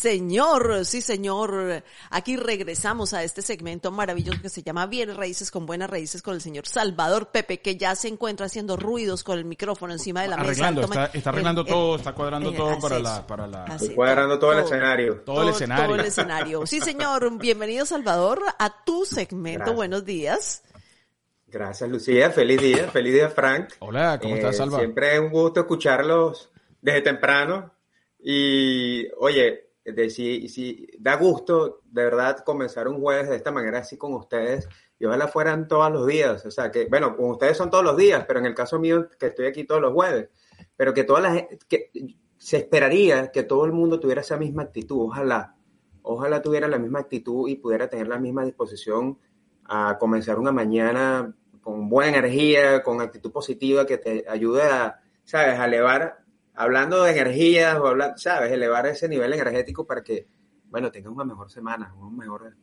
Señor, sí, señor. Aquí regresamos a este segmento maravilloso que se llama Bienes Raíces con Buenas Raíces con el señor Salvador Pepe, que ya se encuentra haciendo ruidos con el micrófono encima de la arreglando, mesa. Está, está arreglando todo, está cuadrando todo para la, para la... Así, cuadrando todo, todo, el escenario. Todo, todo, el escenario. Todo el escenario. Sí, señor. Bienvenido, Salvador, a tu segmento. Gracias. Buenos días. Gracias, Lucía. Feliz día. Feliz día, Frank. Hola, ¿cómo Eh, estás, Salva? Siempre es un gusto escucharlos desde temprano. Y, oye, de, si, si da gusto, de verdad, comenzar un jueves de esta manera así con ustedes. Y ojalá fueran todos los días. O sea, que, bueno, con ustedes son todos los días, pero en el caso mío, que estoy aquí todos los jueves. Pero que todas las... Que, se esperaría que todo el mundo tuviera esa misma actitud. Ojalá. Ojalá tuviera la misma actitud y pudiera tener la misma disposición a comenzar una mañana con buena energía, con actitud positiva que te ayude a, ¿sabes?, a elevar, hablando de energías, o hablar, ¿sabes?, elevar ese nivel energético para que, bueno, tengas una mejor semana, un mejor...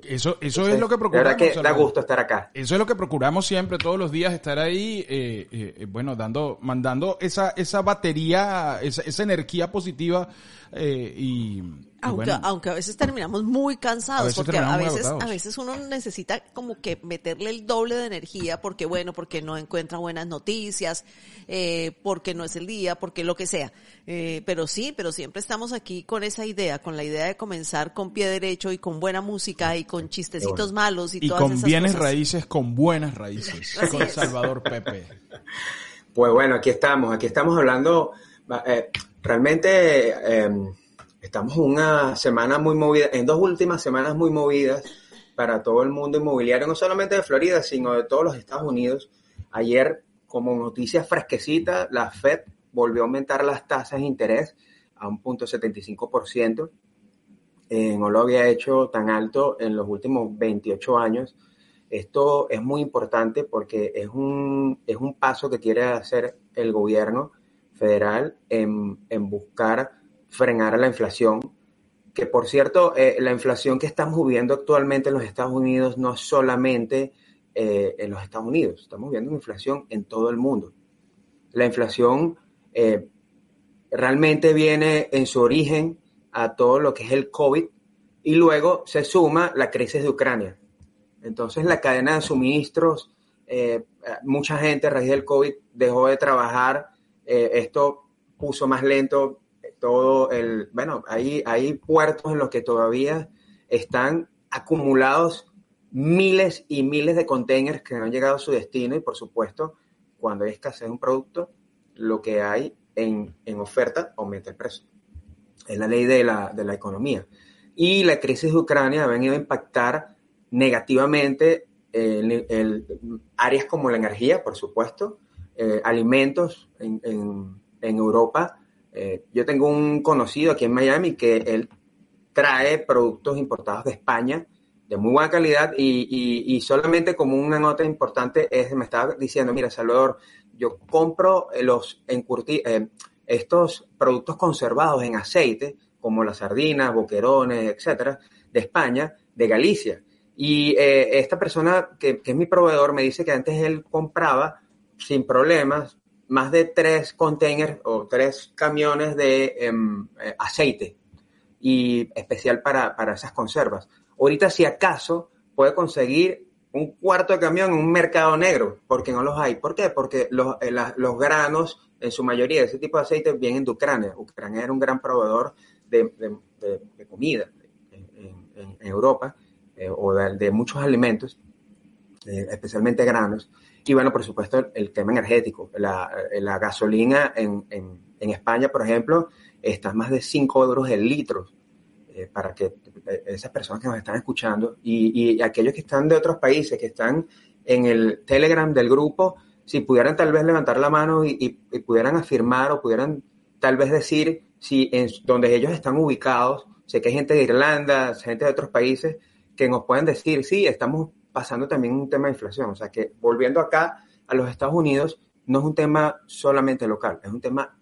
Eso, eso Entonces, es lo que procuramos. verdad que da gusto estar acá. Eso es lo que procuramos siempre, todos los días, estar ahí, eh, eh, bueno, dando, mandando esa, esa batería, esa, esa energía positiva eh, y, y Aunque, bueno, aunque a veces terminamos muy A cansados, veces porque a veces, a veces uno necesita como que meterle el doble de energía, porque bueno, porque no encuentra buenas noticias, eh, porque no es el día, porque lo que sea. Eh, pero sí, pero siempre estamos aquí con esa idea, con la idea de comenzar con pie derecho y con buena música y con chistecitos malos y, y todas con esas bienes cosas. raíces, con buenas raíces, Así con es. Salvador Pepe. Pues bueno, aquí estamos, aquí estamos hablando, eh, realmente eh, estamos una semana muy movida, en dos últimas semanas muy movidas para todo el mundo inmobiliario, no solamente de Florida, sino de todos los Estados Unidos. Ayer, como noticia fresquecita, la Fed volvió a aumentar las tasas de interés a un punto 75%. Eh, no lo había hecho tan alto en los últimos 28 años. Esto es muy importante porque es un, es un paso que quiere hacer el gobierno federal en, en buscar frenar la inflación. Que por cierto, eh, la inflación que estamos viviendo actualmente en los Estados Unidos no es solamente eh, en los Estados Unidos, estamos viendo una inflación en todo el mundo. La inflación eh, realmente viene en su origen a todo lo que es el COVID y luego se suma la crisis de Ucrania. Entonces la cadena de suministros, eh, mucha gente a raíz del COVID dejó de trabajar, eh, esto puso más lento todo el, bueno, hay, hay puertos en los que todavía están acumulados miles y miles de containers que no han llegado a su destino y por supuesto, cuando hay escasez de un producto, lo que hay en, en oferta aumenta el precio. Es la ley de la, de la economía. Y la crisis de Ucrania ha venido a impactar negativamente el, el, áreas como la energía, por supuesto, eh, alimentos en, en, Europa. Eh, yo tengo un conocido aquí en Miami que él trae productos importados de España de muy buena calidad y, y, y, solamente como una nota importante es, me estaba diciendo, mira, Salvador, yo compro los encurti eh, estos productos conservados en aceite, como las sardinas, boquerones, etcétera, de España, de Galicia. Y eh, esta persona que, es mi proveedor me dice que antes él compraba sin problemas más de tres containers o tres camiones de eh, aceite y especial para, para esas conservas. Ahorita, si acaso, puede conseguir un cuarto de camión en un mercado negro, porque no los hay. ¿Por qué? Porque los, eh, los granos, en su mayoría, ese tipo de aceite vienen de Ucrania. Ucrania era un gran proveedor de, comida en Europa, eh, o de, muchos alimentos, eh, especialmente granos. Y bueno, por supuesto, el tema energético. La, la gasolina en, en, España, por ejemplo, está más de 5 euros el litro para que esas personas que nos están escuchando y, y, aquellos que están de otros países, que están en el Telegram del grupo, si pudieran tal vez levantar la mano y, y, y pudieran afirmar o pudieran tal vez decir si en donde ellos están ubicados, sé que hay gente de Irlanda, gente de otros países, que nos pueden decir, sí, estamos pasando también un tema de inflación. O sea que volviendo acá a los Estados Unidos, no es un tema solamente local, es un tema,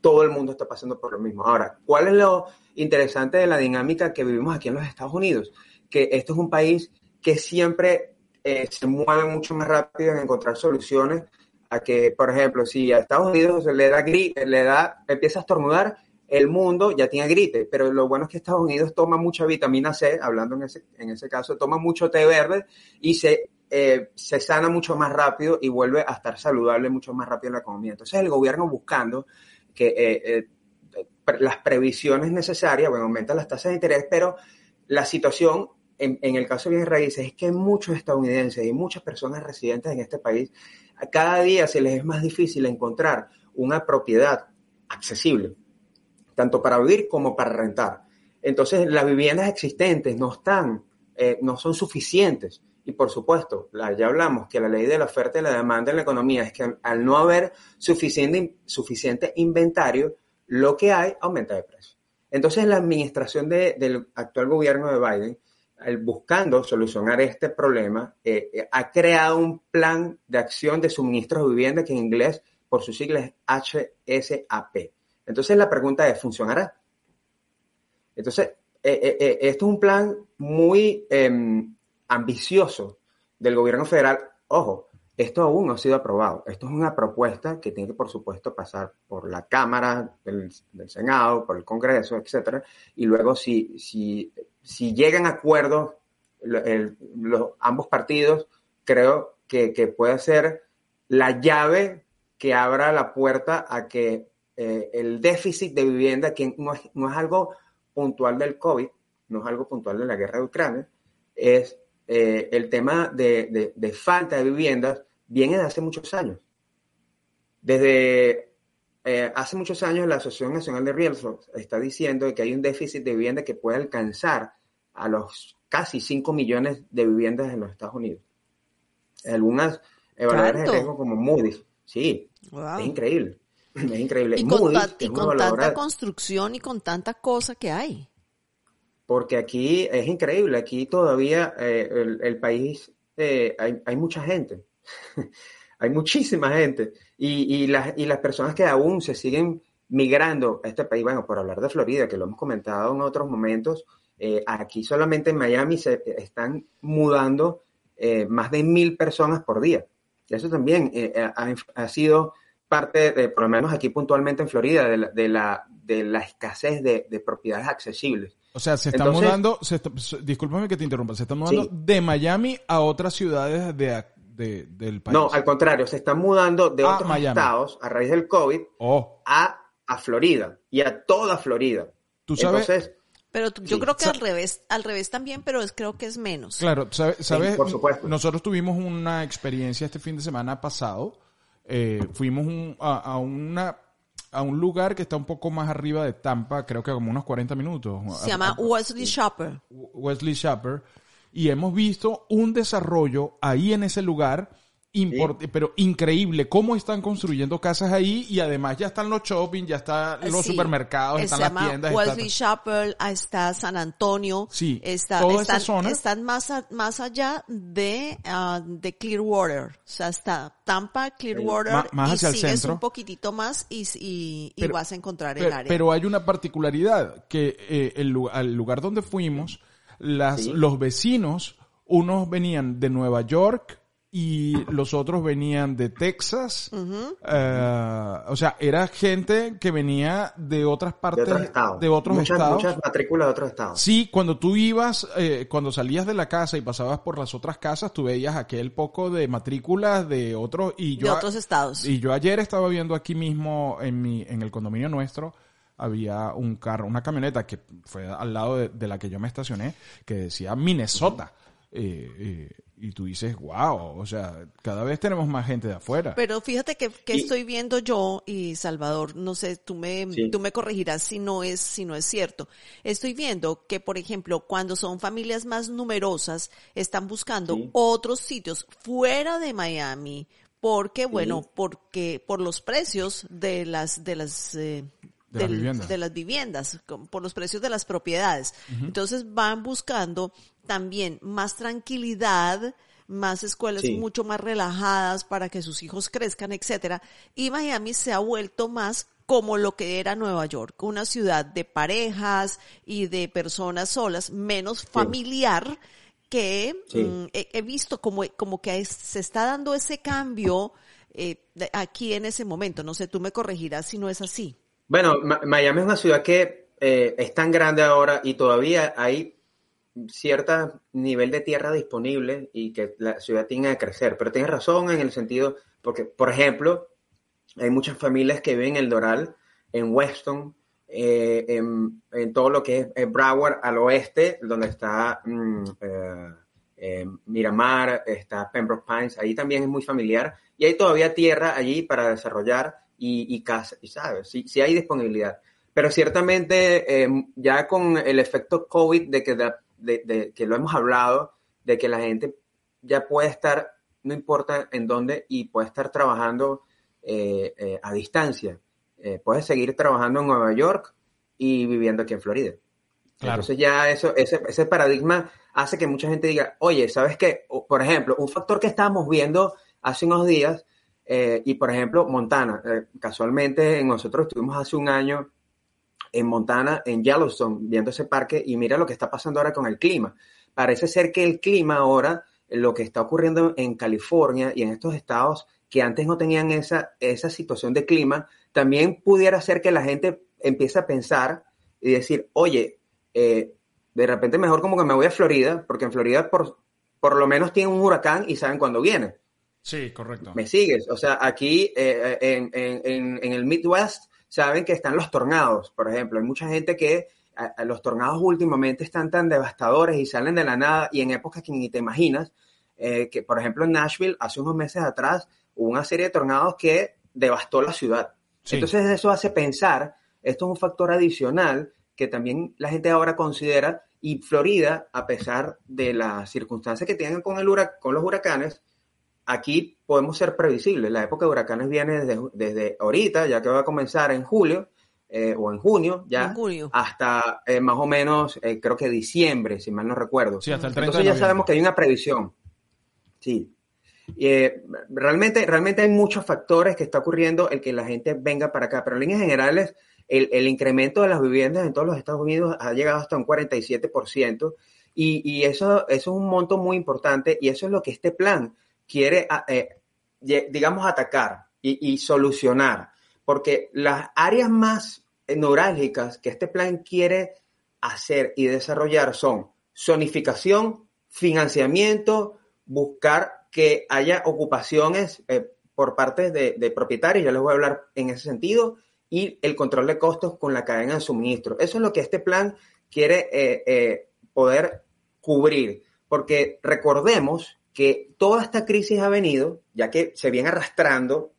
todo el mundo está pasando por lo mismo. Ahora, ¿cuál es lo interesante de la dinámica que vivimos aquí en los Estados Unidos? Que esto es un país que siempre eh, se mueve mucho más rápido en encontrar soluciones a que, por ejemplo, si a Estados Unidos le da, le da empieza a estornudar, el mundo ya tiene gripe, pero lo bueno es que Estados Unidos toma mucha vitamina C, hablando en ese, en ese caso, toma mucho té verde y se, eh, se sana mucho más rápido y vuelve a estar saludable mucho más rápido en la economía. Entonces el gobierno buscando que eh, eh, las previsiones necesarias, bueno, aumentan las tasas de interés, pero la situación en, el caso de bienes raíces es que muchos estadounidenses y muchas personas residentes en este país, cada día se les es más difícil encontrar una propiedad accesible tanto para vivir como para rentar. Entonces, las viviendas existentes no están, eh, no son suficientes. Y por supuesto, ya hablamos que la ley de la oferta y la demanda en la economía es que al no haber suficiente, suficiente inventario, lo que hay aumenta de precio. Entonces, la administración del actual gobierno de Biden, buscando solucionar este problema, eh, eh, ha creado un plan de acción de suministros de vivienda que en inglés, por sus siglas, HSAP. Entonces la pregunta es, ¿funcionará? Entonces, eh, eh, eh, esto es un plan muy em, ambicioso del gobierno federal. Ojo, esto aún no ha sido aprobado. Esto es una propuesta que tiene que, por supuesto, pasar por la Cámara del, Senado, por el Congreso, etcétera. Y luego, si, si, si llegan a acuerdos ambos partidos, creo que puede ser la llave que abra la puerta a que eh, el déficit de vivienda, que no es, no es, algo puntual del COVID, no es algo puntual de la guerra de Ucrania, es eh, el tema de, de, falta de viviendas, viene de hace muchos años. Desde eh, hace muchos años la Asociación Nacional de Realtors está diciendo que hay un déficit de vivienda que puede alcanzar a los casi 5 millones de viviendas en los Estados Unidos. Algunas evaluaciones de riesgo como Moody's. Sí, es increíble. Es increíble. Y con, tanta construcción y con tanta cosa que hay. Porque aquí es increíble, aquí todavía eh, el, país, eh, hay, mucha gente, hay muchísima gente. Y, las, y las personas que aún se siguen migrando a este país, bueno, por hablar de Florida, que lo hemos comentado en otros momentos, eh, aquí solamente en Miami se están mudando más de mil personas por día. Y eso también ha, ha, sido parte de, por lo menos aquí puntualmente en Florida, de la, de la, de la escasez de, de, propiedades accesibles. O sea, se está mudando, se discúlpame que te interrumpa, se está mudando de Miami a otras ciudades de, de, del país. No, al contrario, se están mudando de otros estados a raíz del COVID oh. a, a Florida y a toda Florida. ¿Tú sabes? Entonces, pero yo creo que al revés, al revés también, pero es, creo que es menos. Claro, sabes, sabes por supuesto. nosotros tuvimos una experiencia este fin de semana pasado eh, fuimos a, una a un lugar que está un poco más arriba de Tampa, creo que como unos 40 minutos. Se llama Wesley Shopper. Wesley Shopper. Y hemos visto un desarrollo ahí en ese lugar pero increíble cómo están construyendo casas ahí y además ya están los shopping, ya están los supermercados, están las tiendas. Wesley Shopper, está San Antonio. Sí, está, toda están, esa zona. Están más, más allá de, uh, de Clearwater. O sea, está Tampa, Clearwater. más hacia el centro. un poquitito más y, y, y vas a encontrar el área. Pero hay una particularidad que eh, el, lugar donde fuimos, las, los vecinos, unos venían de Nueva York, y los otros venían de Texas. Eh, o sea, era gente que venía de otras partes, de, otros estados. Muchas matrículas de otros estados. Sí, cuando tú ibas, eh, cuando salías de la casa y pasabas por las otras casas, tú veías aquel poco de matrículas de otros y yo de otros estados. Y yo ayer estaba viendo aquí mismo en mi en el condominio nuestro había un carro, una camioneta que fue al lado de, la que yo me estacioné que decía Minnesota. Eh, eh, y tú dices, wow, o sea, cada vez tenemos más gente de afuera. Pero fíjate que, que estoy viendo yo y Salvador, no sé, tú me, tú me corregirás si no es, si no es cierto. Estoy viendo que, por ejemplo, cuando son familias más numerosas, están buscando otros sitios fuera de Miami, porque, bueno, porque por los precios de las, de las, eh, de, las viviendas, por los precios de las propiedades. Entonces van buscando también más tranquilidad, más escuelas mucho más relajadas para que sus hijos crezcan, etcétera. Y Miami se ha vuelto más como lo que era Nueva York, una ciudad de parejas y de personas solas, menos familiar, que mm, he, visto como, como que se está dando ese cambio eh, aquí en ese momento. No sé, tú me corregirás si no es así. Bueno, Miami es una ciudad que eh, es tan grande ahora y todavía hay cierto nivel de tierra disponible y que la ciudad tiene que crecer. Pero tienes razón en el sentido, porque, por ejemplo, hay muchas familias que viven en el Doral, en Weston, eh, en, todo lo que es Broward al oeste, donde está mm, eh, Miramar, está Pembroke Pines, ahí también es muy familiar y hay todavía tierra allí para desarrollar y, casa, y sabes, sí, hay disponibilidad. Pero ciertamente eh, ya con el efecto COVID de que, de, que lo hemos hablado, de que la gente ya puede estar, no importa en dónde, y puede estar trabajando eh, eh, a distancia. puede seguir trabajando en Nueva York y viviendo aquí en Florida. Entonces ya eso, ese, ese paradigma hace que mucha gente diga, oye, ¿sabes qué? Por ejemplo, un factor que estábamos viendo hace unos días, eh, y por ejemplo, Montana, eh, casualmente nosotros estuvimos hace un año en Montana, en Yellowstone, viendo ese parque, y mira lo que está pasando ahora con el clima. Parece ser que el clima ahora, lo que está ocurriendo en California y en estos estados que antes no tenían esa, esa situación de clima, también pudiera ser que la gente empiece a pensar y decir, oye, eh, de repente mejor como que me voy a Florida, porque en Florida por, por lo menos tienen un huracán y saben cuándo viene. Sí, correcto. ¿Me sigues? O sea, aquí eh, en, en, en, el Midwest saben que están los tornados, por ejemplo. Hay mucha gente que los tornados últimamente están tan devastadores y salen de la nada y en épocas que ni te imaginas. Eh, que, por ejemplo, en Nashville, hace unos meses atrás, hubo una serie de tornados que devastó la ciudad. Entonces, eso hace pensar, esto es un factor adicional que también la gente ahora considera, y Florida, a pesar de las circunstancias que tienen con, el con los huracanes, aquí podemos ser previsibles. La época de huracanes viene desde, ahorita, ya que va a comenzar en julio eh, o en junio, ya hasta eh, más o menos, eh, creo que diciembre, si mal no recuerdo. Sí, hasta el 30 Entonces ya sabemos que hay una previsión. Sí. realmente, realmente hay muchos factores que está ocurriendo el que la gente venga para acá, pero en líneas generales, el, el incremento de las viviendas en todos los Estados Unidos ha llegado hasta un 47%. Y, y eso, eso es un monto muy importante y eso es lo que este plan quiere, ah, eh, digamos, atacar y, solucionar, porque las áreas más neurálgicas que este plan quiere hacer y desarrollar son zonificación, financiamiento, buscar que haya ocupaciones eh, por parte de, propietarios, ya les voy a hablar en ese sentido, y el control de costos con la cadena de suministro. Eso es lo que este plan quiere eh, poder cubrir, porque recordemos que toda esta crisis ha venido, ya que se viene arrastrando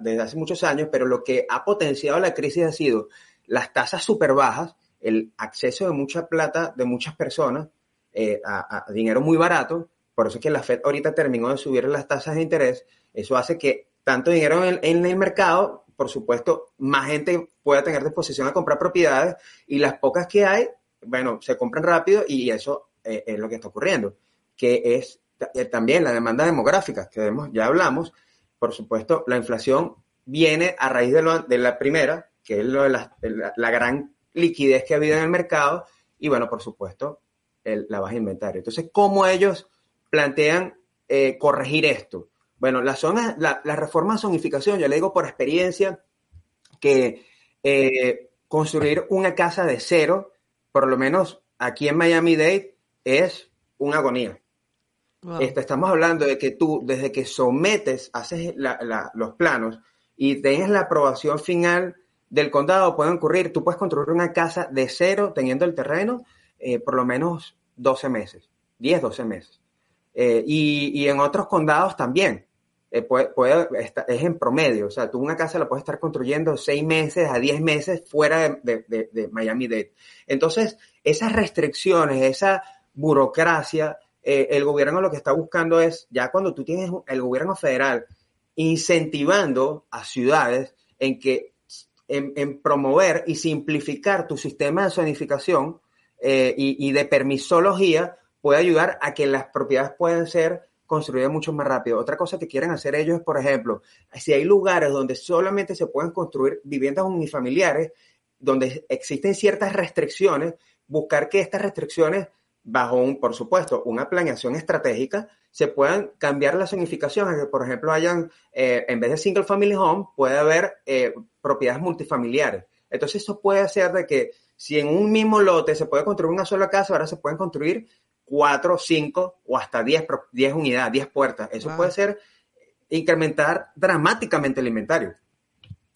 desde hace muchos años, pero lo que ha potenciado la crisis ha sido las tasas súper bajas, el acceso de mucha plata de muchas personas eh, a, dinero muy barato, por eso es que la Fed ahorita terminó de subir las tasas de interés, eso hace que tanto dinero en, el mercado, por supuesto, más gente pueda tener disposición a comprar propiedades y las pocas que hay, bueno, se compran rápido y eso eh, es lo que está ocurriendo, que es también la demanda demográfica, que ya hablamos, por supuesto, la inflación viene a raíz de, lo, de la primera, que es lo de la, la, gran liquidez que ha habido en el mercado, y bueno, por supuesto, la baja inventario. Entonces, ¿cómo ellos plantean eh, corregir esto? Bueno, la, zona, la, la, reforma de zonificación, yo le digo por experiencia que eh, construir una casa de cero, por lo menos aquí en Miami-Dade, es una agonía. Este, estamos hablando de que tú, desde que sometes, haces los planos y tienes la aprobación final del condado, pueden ocurrir, tú puedes construir una casa de cero teniendo el terreno eh, por lo menos 12 meses, 10, 12 meses. Eh, y, en otros condados también. Eh, puede, es en promedio, o sea, tú una casa la puedes estar construyendo 6 meses a 10 meses fuera de, de Miami-Dade. Entonces, esas restricciones, esa burocracia, eh, el gobierno lo que está buscando es, ya cuando tú tienes el gobierno federal incentivando a ciudades en que en, promover y simplificar tu sistema de zonificación eh, y, de permisología puede ayudar a que las propiedades puedan ser construidas mucho más rápido. Otra cosa que quieren hacer ellos es, por ejemplo, si hay lugares donde solamente se pueden construir viviendas unifamiliares, donde existen ciertas restricciones, buscar que estas restricciones, bajo un, por supuesto, una planeación estratégica, se puedan cambiar la zonificación, que por ejemplo hayan, eh, en vez de single family home, puede haber eh, propiedades multifamiliares. Entonces eso puede hacer de que si en un mismo lote se puede construir una sola casa, ahora se pueden construir cuatro, cinco o hasta diez, diez unidades, diez puertas. Eso puede ser incrementar dramáticamente el inventario.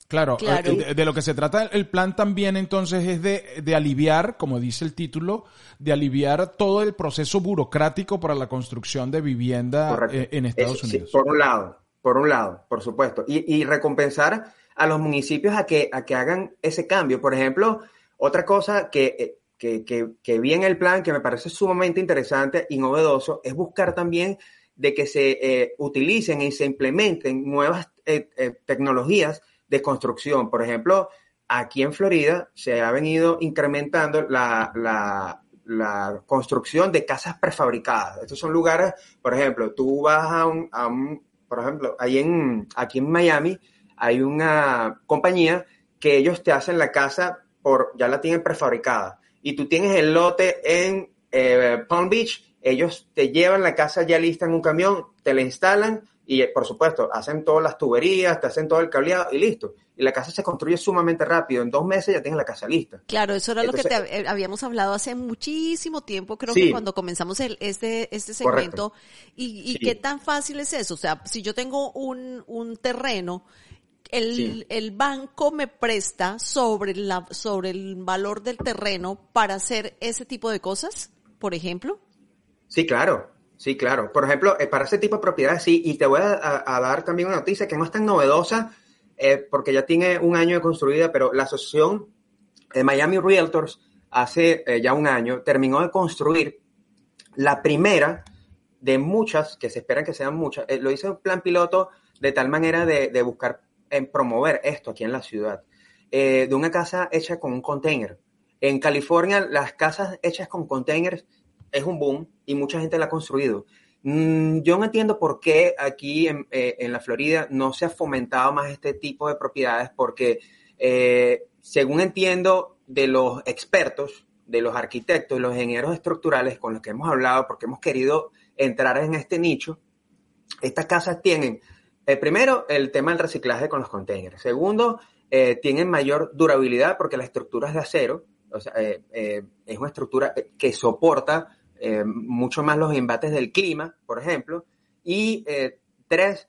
Claro, eh, De, lo que se trata el plan también entonces es de, aliviar, como dice el título, de aliviar todo el proceso burocrático para la construcción de vivienda eh, en Estados Unidos. por un lado, por un lado, por supuesto. Y, recompensar a los municipios a que, a que hagan ese cambio. Por ejemplo, otra cosa que, eh, que, que, que vi en el plan que me parece sumamente interesante y novedoso es buscar también de que se utilicen y se implementen nuevas tecnologías de construcción. Por ejemplo, aquí en Florida se ha venido incrementando la, la, construcción de casas prefabricadas. Estos son lugares, por ejemplo, tú vas a un, por ejemplo, ahí en, aquí en Miami hay una compañía que ellos te hacen la casa por, ya la tienen prefabricada. Y tú tienes el lote en eh, Palm Beach, ellos te llevan la casa ya lista en un camión, te la instalan, y por supuesto, hacen todas las tuberías, te hacen todo el cableado y listo. Y la casa se construye sumamente rápido. En dos meses ya tienes la casa lista. Claro, eso era lo que te eh, habíamos hablado hace muchísimo tiempo, creo que cuando comenzamos el, este, este segmento. Y, y qué tan fácil es eso. O sea, si yo tengo un, un terreno, el, el, banco me presta sobre, la, sobre el valor del terreno para hacer ese tipo de cosas, por ejemplo. Sí, claro. Sí, claro. Por ejemplo, eh, para ese tipo de propiedades, sí, y te voy a, dar también una noticia que no es tan novedosa, eh, porque ya tiene un año de construida, pero la asociación de Miami Realtors hace eh, ya un año terminó de construir la primera de muchas, que se esperan que sean muchas, lo hizo en plan piloto de tal manera de, de buscar promover esto aquí en la ciudad, de una casa hecha con un container. En California, las casas hechas con containers es un boom y mucha gente la ha construido. Mm, yo no entiendo por qué aquí eh, en, la Florida no se ha fomentado más este tipo de propiedades, porque eh, según entiendo de los expertos, de los arquitectos, los ingenieros estructurales con los que hemos hablado, porque hemos querido entrar en este nicho, estas casas tienen, eh, primero, el tema del reciclaje con los containers. Segundo, tienen mayor durabilidad porque la estructura es de acero, o sea, es una estructura que soporta eh, mucho más los embates del clima, por ejemplo. Y eh, tres,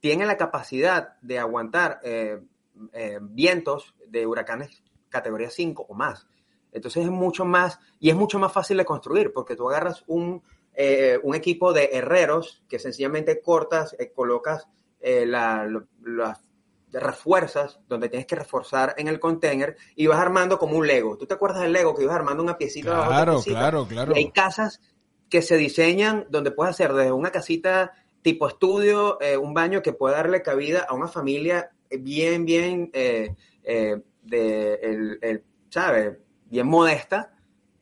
tiene la capacidad de aguantar eh, vientos de huracanes categoría 5 o más. Entonces es mucho más, y es mucho más fácil de construir, porque tú agarras un, un equipo de herreros que sencillamente cortas, colocas la, las refuerzas, donde tienes que reforzar en el container y vas armando como un Lego. ¿Tú te acuerdas del Lego que ibas armando una piecita Claro, claro, claro. hay casas que se diseñan donde puedes hacer desde una casita tipo estudio, eh, un baño que pueda darle cabida a una familia bien, bien, eh, eh, de, el, ¿sabe? Bien modesta.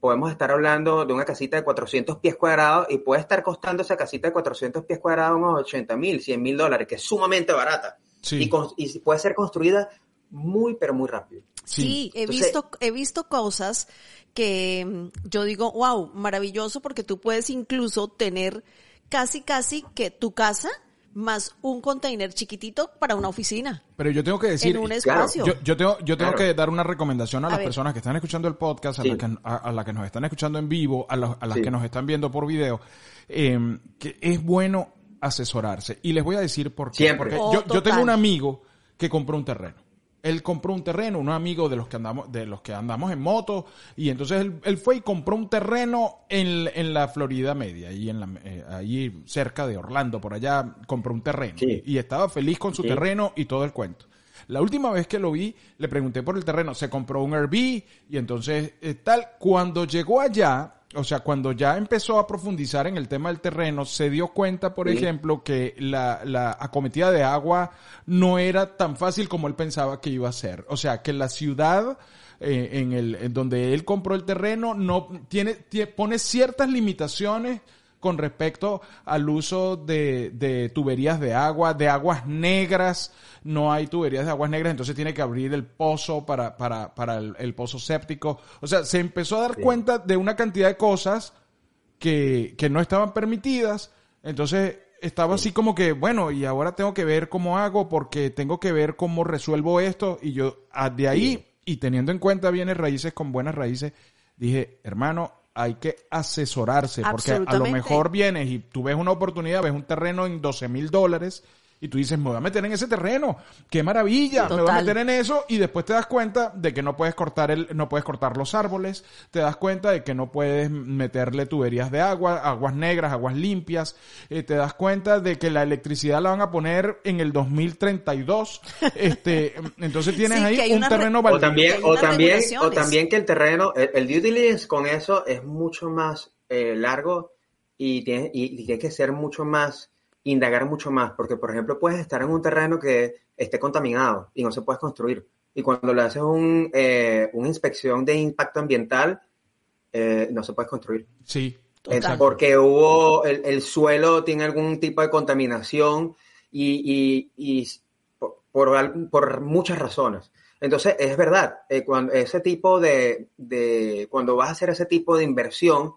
Podemos estar hablando de una casita de 400 pies cuadrados y puede estar costando esa casita de 400 pies cuadrados unos 80 mil, 100 mil dólares, que es sumamente barata. Y, y, puede ser construida muy, pero muy rápido. Sí, he, visto, he visto cosas que mm, yo digo, wow, maravilloso porque tú puedes incluso tener casi, casi que tu casa más un container chiquitito para una oficina. Pero yo tengo que decir, en un espacio. Yo, tengo, yo tengo que dar una recomendación a, las personas que están escuchando el podcast, a, las que, a, que nos están escuchando en vivo, a, a las que nos están viendo por video, eh, que es bueno asesorarse. Y les voy a decir por qué. Porque yo, oh, yo tengo un amigo que compró un terreno. Él compró un terreno, un amigo de los que andamos, de los que andamos en moto, y entonces él, fue y compró un terreno en, en la Florida Media, ahí en la, eh, ahí cerca de Orlando, por allá compró un terreno. Y estaba feliz con su terreno y todo el cuento. La última vez que lo vi, le pregunté por el terreno, se compró un Airbnb y entonces eh, tal, cuando llegó allá, o sea, cuando ya empezó a profundizar en el tema del terreno, se dio cuenta, por ejemplo, que la, la acometida de agua no era tan fácil como él pensaba que iba a ser. O sea, que la ciudad eh, en el en donde él compró el terreno no tiene, tiene pone ciertas limitaciones con respecto al uso de, de, tuberías de agua, de aguas negras, no hay tuberías de aguas negras, entonces tiene que abrir el pozo para, para, para el, el pozo séptico. O sea, se empezó a dar sí. cuenta de una cantidad de cosas que, que no estaban permitidas, entonces estaba así como que, bueno, y ahora tengo que ver cómo hago porque tengo que ver cómo resuelvo esto. Y yo ah, de ahí y teniendo en cuenta bienes raíces con buenas raíces, dije, hermano, hay que asesorarse, porque a lo mejor vienes y tú ves una oportunidad, ves un terreno en 12 mil dólares y tú dices, me voy a meter en ese terreno, qué maravilla, Total. me voy a meter en eso y después te das cuenta de que no puedes cortar el, no puedes cortar los árboles, te das cuenta de que no puedes meterle tuberías de agua, aguas negras, aguas limpias, eh, te das cuenta de que la electricidad la van a poner en el 2032, este, entonces tienes sí, ahí un terreno. O también, o también, o también que el terreno, el, el due diligence con eso es mucho más eh, largo y tiene, y, y tiene que ser mucho más indagar mucho más, porque por ejemplo puedes estar en un terreno que esté contaminado y no se puede construir. Y cuando le haces un, eh, una inspección de impacto ambiental, eh, no se puede construir. Sí. Porque hubo, el, el, suelo tiene algún tipo de contaminación y, y, y por, por, por, muchas razones. Entonces, es verdad, eh, cuando ese tipo de, de, cuando vas a hacer ese tipo de inversión,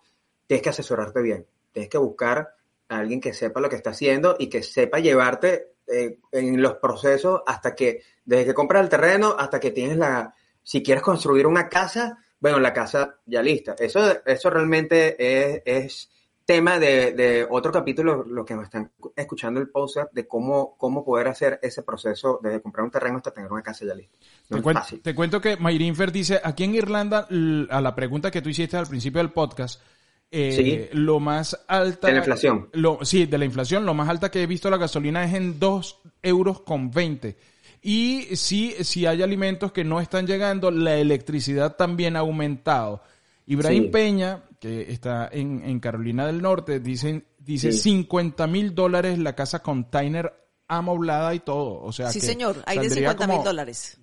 tienes que asesorarte bien, tienes que buscar a alguien que sepa lo que está haciendo y que sepa llevarte eh, en los procesos hasta que, desde que compras el terreno hasta que tienes la, si quieres construir una casa, bueno, la casa ya lista. Eso, eso realmente es, es tema de, de, otro capítulo, lo que me están escuchando el post de cómo, cómo poder hacer ese proceso desde comprar un terreno hasta tener una casa ya lista. No te, cuento, te, cuento, que Mayrinfer dice, aquí en Irlanda, a la pregunta que tú hiciste al principio del podcast, eh, sí. lo más alta. De la inflación. Lo, sí, de la inflación. Lo más alta que he visto la gasolina es en 2 euros con 20. Y sí, si hay alimentos que no están llegando, la electricidad también ha aumentado. Ibrahim sí. Peña, que está en, en, Carolina del Norte, dice, dice sí. 50 mil dólares la casa container amoblada y todo. O sea, sí, señor, hay de 50 mil dólares.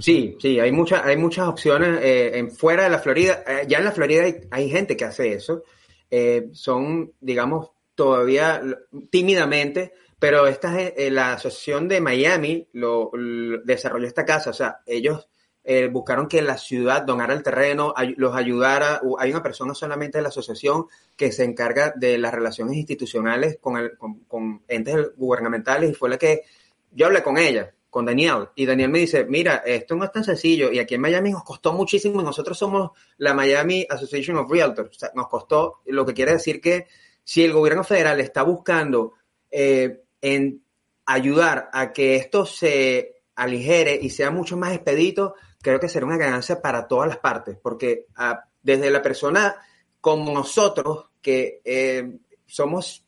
Sí, sí, hay, mucha, hay muchas opciones eh, en, fuera de la Florida. Eh, ya en la Florida hay, hay, gente que hace eso. Eh, son, digamos, todavía tímidamente, pero esta eh, la asociación de Miami lo, lo, desarrolló esta casa. O sea, ellos eh, buscaron que la ciudad donara el terreno, los ayudara. Hay una persona solamente de la asociación que se encarga de las relaciones institucionales con, entes gubernamentales y fue la que yo hablé con ella, con Daniel, y Daniel me dice, mira, esto no es tan sencillo y aquí en Miami nos costó muchísimo y nosotros somos la Miami Association of Realtors, nos costó, lo que quiere decir que si el gobierno federal está buscando eh, en ayudar a que esto se aligere y sea mucho más expedito, creo que será una ganancia para todas las partes, porque ah, desde la persona como nosotros, que eh, somos,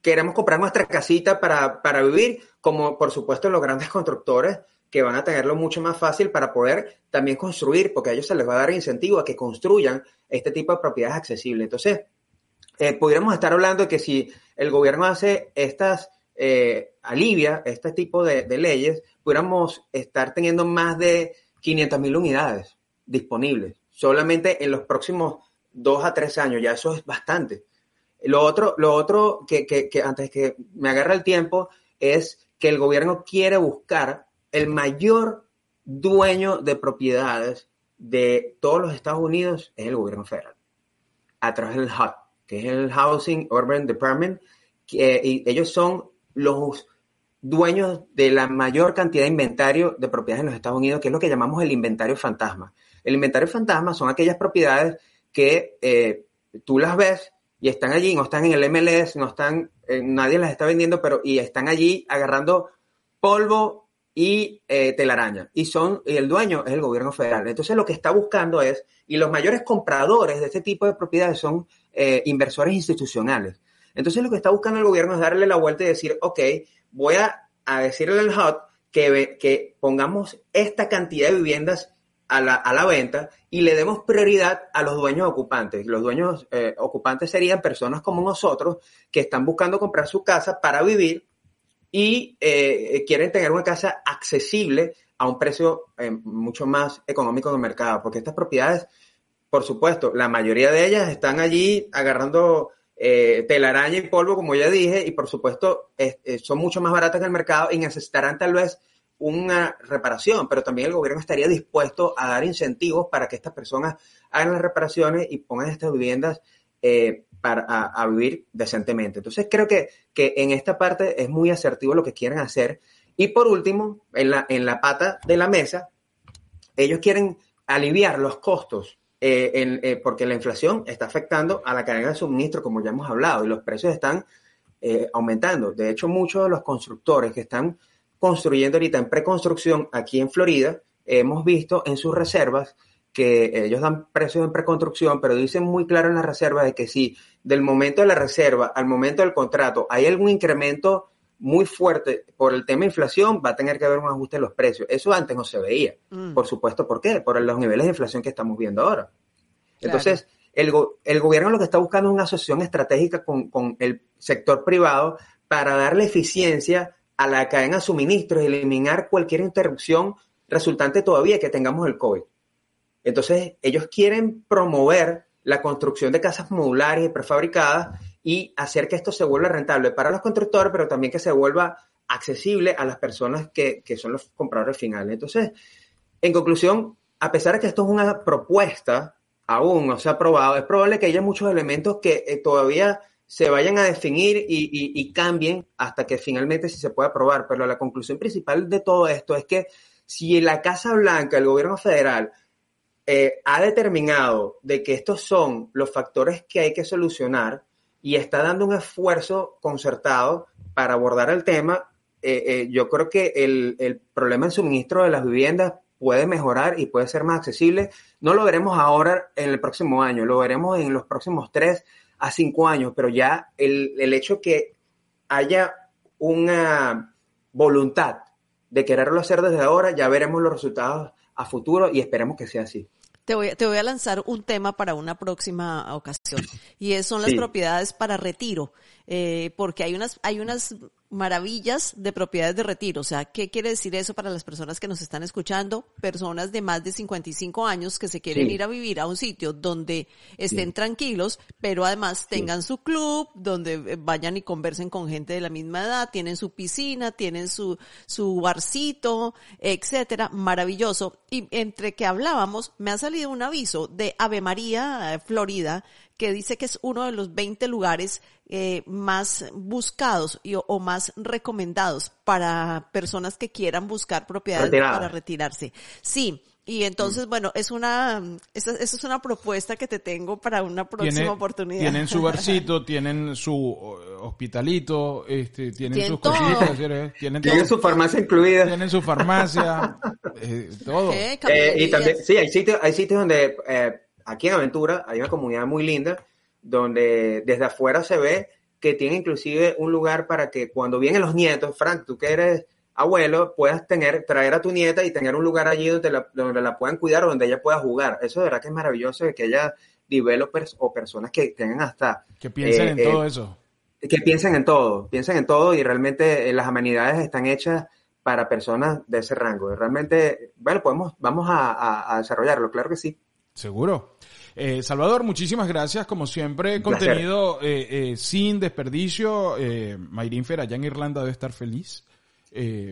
queremos comprar nuestra casita para, para vivir, como por supuesto los grandes constructores que van a tenerlo mucho más fácil para poder también construir, porque a ellos se les va a dar incentivo a que construyan este tipo de propiedades accesibles. Entonces, eh, pudiéramos estar hablando de que si el gobierno hace estas, eh, alivia este tipo de, de leyes, pudiéramos estar teniendo más de 500 mil unidades disponibles solamente en los próximos dos a tres años. Ya eso es bastante. Lo otro, lo otro que, que, antes que me agarra el tiempo es que el gobierno quiere buscar el mayor dueño de propiedades de todos los Estados Unidos es el gobierno federal a través del HUD, que es el Housing Urban Department, que, ellos son los dueños de la mayor cantidad de inventario de propiedades en los Estados Unidos, que es lo que llamamos el inventario fantasma. El inventario fantasma son aquellas propiedades que eh, tú las ves y están allí, no están en el MLS, no están, eh, nadie las está vendiendo, pero y están allí agarrando polvo y eh, telaraña. Y son, y el dueño es el gobierno federal. Entonces lo que está buscando es, y los mayores compradores de este tipo de propiedades son inversores institucionales. Entonces lo que está buscando el gobierno es darle la vuelta y decir, ok, voy a, a decirle al HUD que, que pongamos esta cantidad de viviendas a la, a la venta y le demos prioridad a los dueños ocupantes. Los dueños eh, ocupantes serían personas como nosotros que están buscando comprar su casa para vivir y eh, quieren tener una casa accesible a un precio eh, mucho más económico del mercado, porque estas propiedades, por supuesto, la mayoría de ellas están allí agarrando eh, telaraña y polvo, como ya dije, y por supuesto son mucho más baratas que el mercado y necesitarán tal vez una reparación, pero también el gobierno estaría dispuesto a dar incentivos para que estas personas hagan las reparaciones y pongan estas viviendas eh, para a, vivir decentemente. Entonces creo que, que en esta parte es muy asertivo lo que quieren hacer. Y por último, en la, en la pata de la mesa, ellos quieren aliviar los costos eh, eh, porque la inflación está afectando a la cadena de suministro, como ya hemos hablado, y los precios están aumentando. De hecho, muchos de los constructores que están construyendo ahorita en preconstrucción aquí en Florida, hemos visto en sus reservas que ellos dan precios en preconstrucción, pero dicen muy claro en la reserva de que si del momento de la reserva al momento del contrato hay algún incremento muy fuerte por el tema de inflación, va a tener que haber un ajuste en los precios. Eso antes no se veía. Mm. Por supuesto, ¿por qué? Por los niveles de inflación que estamos viendo ahora. Entonces, el, el, gobierno lo que está buscando es una asociación estratégica con, con el sector privado para darle eficiencia a la cadena de suministros y eliminar cualquier interrupción resultante todavía que tengamos el COVID. Entonces, ellos quieren promover la construcción de casas modulares y prefabricadas y hacer que esto se vuelva rentable para los constructores, pero también que se vuelva accesible a las personas que, son los compradores finales. Entonces, en conclusión, a pesar de que esto es una propuesta, aún no se ha aprobado, es probable que haya muchos elementos que eh, todavía se vayan a definir y, cambien hasta que finalmente sí se pueda aprobar. Pero la conclusión principal de todo esto es que si la Casa Blanca, el gobierno federal, eh, ha determinado de que estos son los factores que hay que solucionar y está dando un esfuerzo concertado para abordar el tema, eh, eh, yo creo que el, el problema en suministro de las viviendas puede mejorar y puede ser más accesible. No lo veremos ahora en el próximo año, lo veremos en los próximos tres a cinco años, pero ya el, el hecho que haya una voluntad de quererlo hacer desde ahora, ya veremos los resultados a futuro y esperemos que sea así. Te voy, te voy a lanzar un tema para una próxima ocasión y son las propiedades para retiro, eh, porque hay unas, hay unas maravillas de propiedades de retiro. O sea, ¿qué quiere decir eso para las personas que nos están escuchando? Personas de más de 55 años que se quieren ir a vivir a un sitio donde estén tranquilos, pero además tengan su club, donde eh, vayan y conversen con gente de la misma edad, tienen su piscina, tienen su, su barcito, etcétera. Maravilloso. Y entre que hablábamos, me ha salido un aviso de Ave María, eh, Florida, que dice que es uno de los 20 lugares eh, más buscados y, o más recomendados para personas que quieran buscar propiedades para retirarse. Sí, y entonces, mm. bueno, es una, esa, es una propuesta que te tengo para una próxima oportunidad. Tienen su barcito, tienen su hospitalito, este, tienen, sus cositas, tienen, su farmacia incluida. Tienen su farmacia, eh, todo. Eh, y también, sí, hay sitios, hay sitios donde aquí en Aventura hay una comunidad muy linda donde desde afuera se ve que tiene inclusive un lugar para que cuando vienen los nietos, Frank, tú que eres abuelo, puedas tener, traer a tu nieta y tener un lugar allí donde la, donde la puedan cuidar o donde ella pueda jugar. Eso de verdad que es maravilloso que haya developers o personas que tengan hasta... Que piensen en eh, todo eso. Que piensen en todo, piensen en todo y realmente eh, las amenidades están hechas para personas de ese rango. Realmente, bueno, podemos, vamos a desarrollarlo, claro que sí. Seguro. Eh, Salvador, muchísimas gracias. Como siempre, contenido eh, eh, sin desperdicio. Eh, Mayrin Fer, allá en Irlanda, debe estar feliz eh,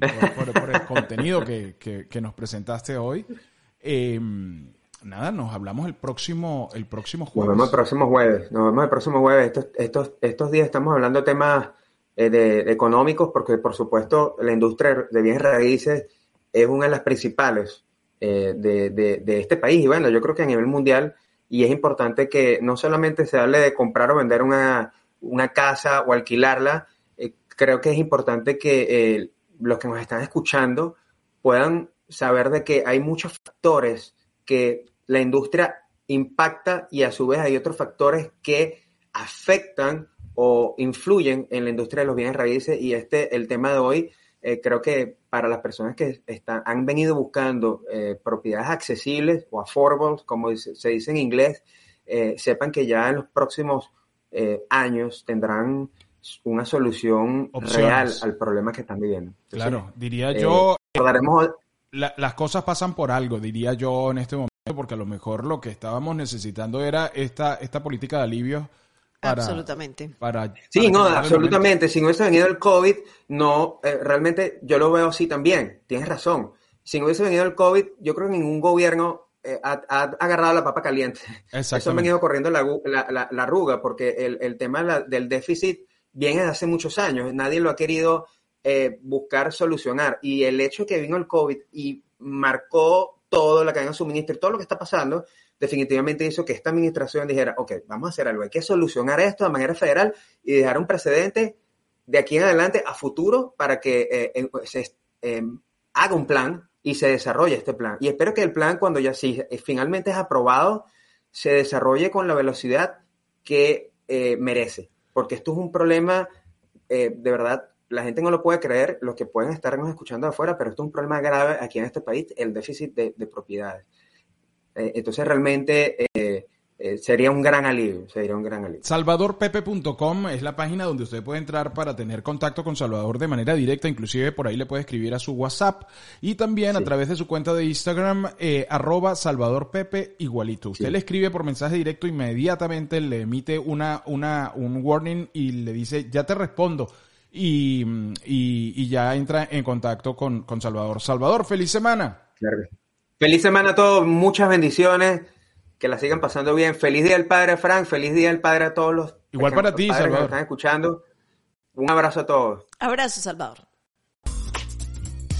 por, el contenido que, que, nos presentaste hoy. nada, nos hablamos el próximo, el próximo jueves. Nos vemos el próximo jueves. Nos vemos el próximo jueves. Estos, estos, estos días estamos hablando de temas de, económicos porque, por supuesto, la industria de bienes raíces es una de las principales eh, de, de, este país. Y bueno, yo creo que a nivel mundial, y es importante que no solamente se hable de comprar o vender una, una casa o alquilarla, eh, creo que es importante que eh, los que nos están escuchando puedan saber de que hay muchos factores que la industria impacta y a su vez hay otros factores que afectan o influyen en la industria de los bienes raíces y este, el tema de hoy eh, creo que para las personas que están, han venido buscando eh, propiedades accesibles o affordable, como se dice en inglés, eh, sepan que ya en los próximos años tendrán una solución real al problema que están viviendo. claro, diría yo, las cosas pasan por algo, diría yo en este momento, porque a lo mejor lo que estábamos necesitando era esta, esta política de absolutamente. Para, sí, no, absolutamente. Si no hubiese venido el COVID, no, eh, realmente yo lo veo así también. Tienes razón. Si no hubiese venido el COVID, yo creo que ningún gobierno eh, ha, agarrado la papa caliente. Eso ha venido corriendo la, la, la, arruga, porque el, el tema del déficit viene de hace muchos años. Nadie lo ha querido eh, buscar solucionar. Y el hecho que vino el COVID y marcó todo, la cadena de suministro, todo lo que está pasando, definitivamente hizo que esta administración dijera, ok, vamos a hacer algo, hay que solucionar esto de manera federal y dejar un precedente de aquí en adelante a futuro para que eh, se eh, haga un plan y se desarrolle este plan. Y espero que el plan, cuando ya sí, eh, finalmente es aprobado, se desarrolle con la velocidad que merece. Porque esto es un problema, de verdad, la gente no lo puede creer, los que pueden estarnos escuchando afuera, pero esto es un problema grave aquí en este país, el déficit de propiedades. Eh, entonces realmente eh, eh, sería un gran alivio, sería un gran alivio. Salvadorpepe.com es la página donde usted puede entrar para tener contacto con Salvador de manera directa, inclusive por ahí le puede escribir a su WhatsApp y también a través de su cuenta de Instagram, arroba salvadorpepe igualito. Usted le escribe por mensaje directo, inmediatamente le emite una, una, un warning y le dice, ya te respondo. Y, y, ya entra en contacto con, con Salvador. Salvador, feliz semana. Claro. Feliz semana a todos, muchas bendiciones, que la sigan pasando bien. Feliz día del Padre, Frank, feliz día del Padre a todos los, Igual para ti, Salvador. que están escuchando. Un abrazo a todos. Abrazo, Salvador.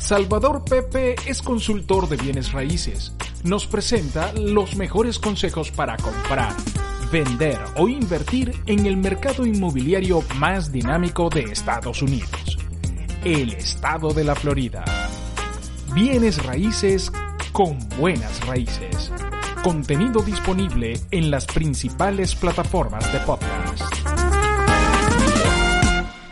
Salvador Pepe es consultor de bienes raíces. Nos presenta los mejores consejos para comprar, vender o invertir en el mercado inmobiliario más dinámico de Estados Unidos, el estado de la Florida. Bienes raíces con buenas raíces. Contenido disponible en las principales plataformas de podcast.